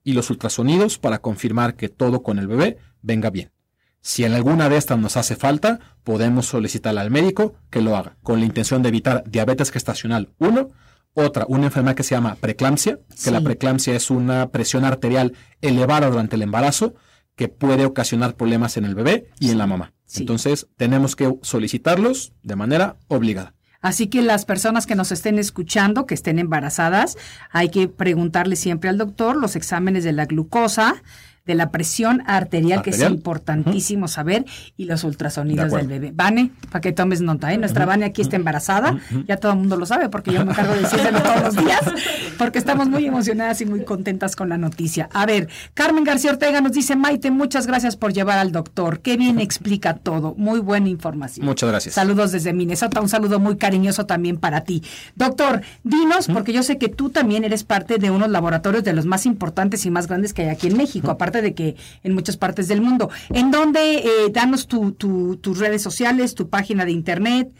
y los ultrasonidos para confirmar que todo con el bebé venga bien. Si en alguna de estas nos hace falta, podemos solicitarle al médico que lo haga, con la intención de evitar diabetes gestacional 1, otra, una enfermedad que se llama preeclampsia, que Sí. la preeclampsia es una presión arterial elevada durante el embarazo que puede ocasionar problemas en el bebé y en la mamá. Sí. Entonces, tenemos que solicitarlos de manera obligada. Así que las personas que nos estén escuchando, que estén embarazadas, hay que preguntarle siempre al doctor los exámenes de la glucosa, de la presión arterial, que es importantísimo saber, y los ultrasonidos De del bebé. Vane, para que tomes nota, ¿eh? Nuestra Vane aquí está embarazada, ya todo el mundo lo sabe, porque yo me encargo de decírselo todos los días, porque estamos muy emocionadas y muy contentas con la noticia. A ver, Carmen García Ortega nos dice, Maite, muchas gracias por llevar al doctor. Qué bien explica todo. Muy buena información. Muchas gracias. Saludos desde Minnesota, un saludo muy cariñoso también para ti. Doctor, dinos, porque yo sé que tú también eres parte de unos laboratorios de los más importantes y más grandes que hay aquí en México, aparte de que en muchas partes del mundo. ¿En dónde, eh, danos tu- tu- tus redes sociales, tu página de internet?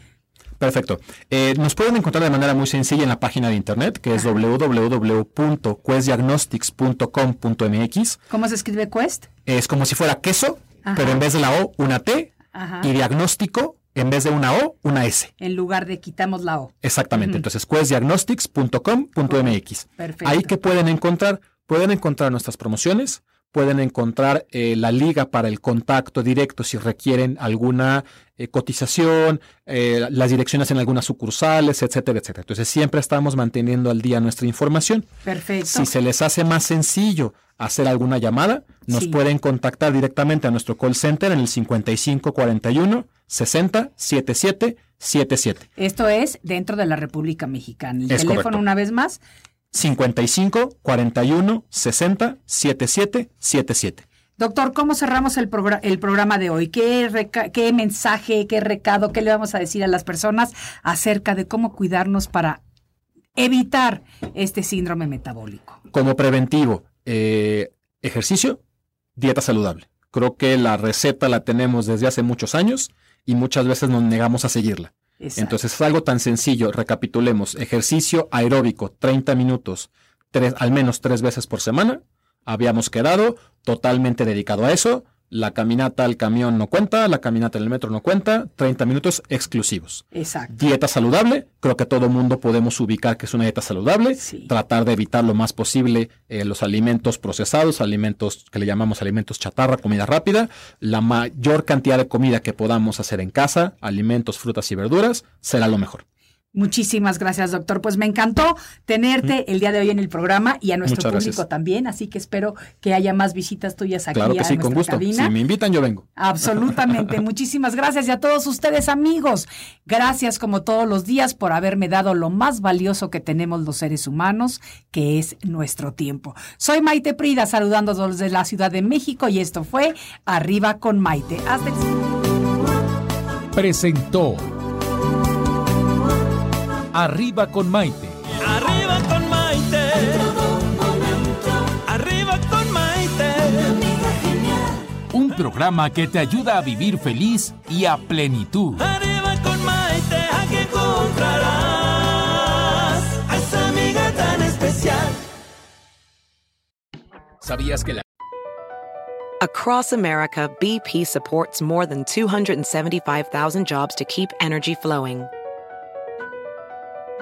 Perfecto. Eh, nos pueden encontrar de manera muy sencilla en la página de internet, que es www.questdiagnostics.com.mx. ¿Cómo se escribe Quest? Es como si fuera queso, Ajá. pero en vez de la O, una T, Ajá. y diagnóstico, en vez de una O, una S. En lugar de quitamos la O. Exactamente. Entonces, questdiagnostics.com.mx. Perfecto. Ahí que pueden encontrar, pueden encontrar nuestras promociones, pueden encontrar eh, la liga para el contacto directo si requieren alguna eh, cotización, eh, las direcciones en algunas sucursales, etcétera, etcétera. Entonces siempre estamos manteniendo al día nuestra información. Perfecto. Si se les hace más sencillo hacer alguna llamada, nos Sí. pueden contactar directamente a nuestro call center en el 5541 60 77 77. Esto es dentro de la República Mexicana. El Es teléfono, correcto. una vez más, 55 41 60 77 77. Doctor, ¿cómo cerramos el, el programa de hoy? ¿Qué, ¿Qué mensaje, qué recado, qué le vamos a decir a las personas acerca de cómo cuidarnos para evitar este síndrome metabólico? Como preventivo, eh, ejercicio, dieta saludable. Creo que la receta la tenemos desde hace muchos años y muchas veces nos negamos a seguirla. Entonces es algo tan sencillo, recapitulemos, ejercicio aeróbico, 30 minutos, al menos tres veces por semana. Habíamos quedado totalmente dedicado a eso. La caminata al camión no cuenta, la caminata en el metro no cuenta, 30 minutos exclusivos. Exacto. Dieta saludable, creo que todo mundo podemos ubicar que es una dieta saludable, Sí. tratar de evitar lo más posible eh, los alimentos procesados, alimentos que le llamamos alimentos chatarra, comida rápida, la mayor cantidad de comida que podamos hacer en casa, alimentos, frutas y verduras, será lo mejor. Muchísimas gracias, doctor. Pues me encantó tenerte el día de hoy en el programa y a nuestro Muchas público gracias. también, así que espero que haya más visitas tuyas aquí Claro a que sí, con gusto. cabina. Si me invitan, yo vengo. Absolutamente. Muchísimas gracias y a todos ustedes amigos. Gracias como todos los días por haberme dado lo más valioso que tenemos los seres humanos, que es nuestro tiempo. Soy Maite Prida saludándolos desde la Ciudad de México y esto fue Arriba con Maite. Hasta el presentó Arriba con Maite. Arriba con Maite. Arriba con Maite. Un programa que te ayuda a vivir feliz y a plenitud. Arriba con Maite, aquí encontrarás a esa amiga tan especial. ¿Sabías que la Across America, BP supports more than 275,000 jobs to keep energy flowing.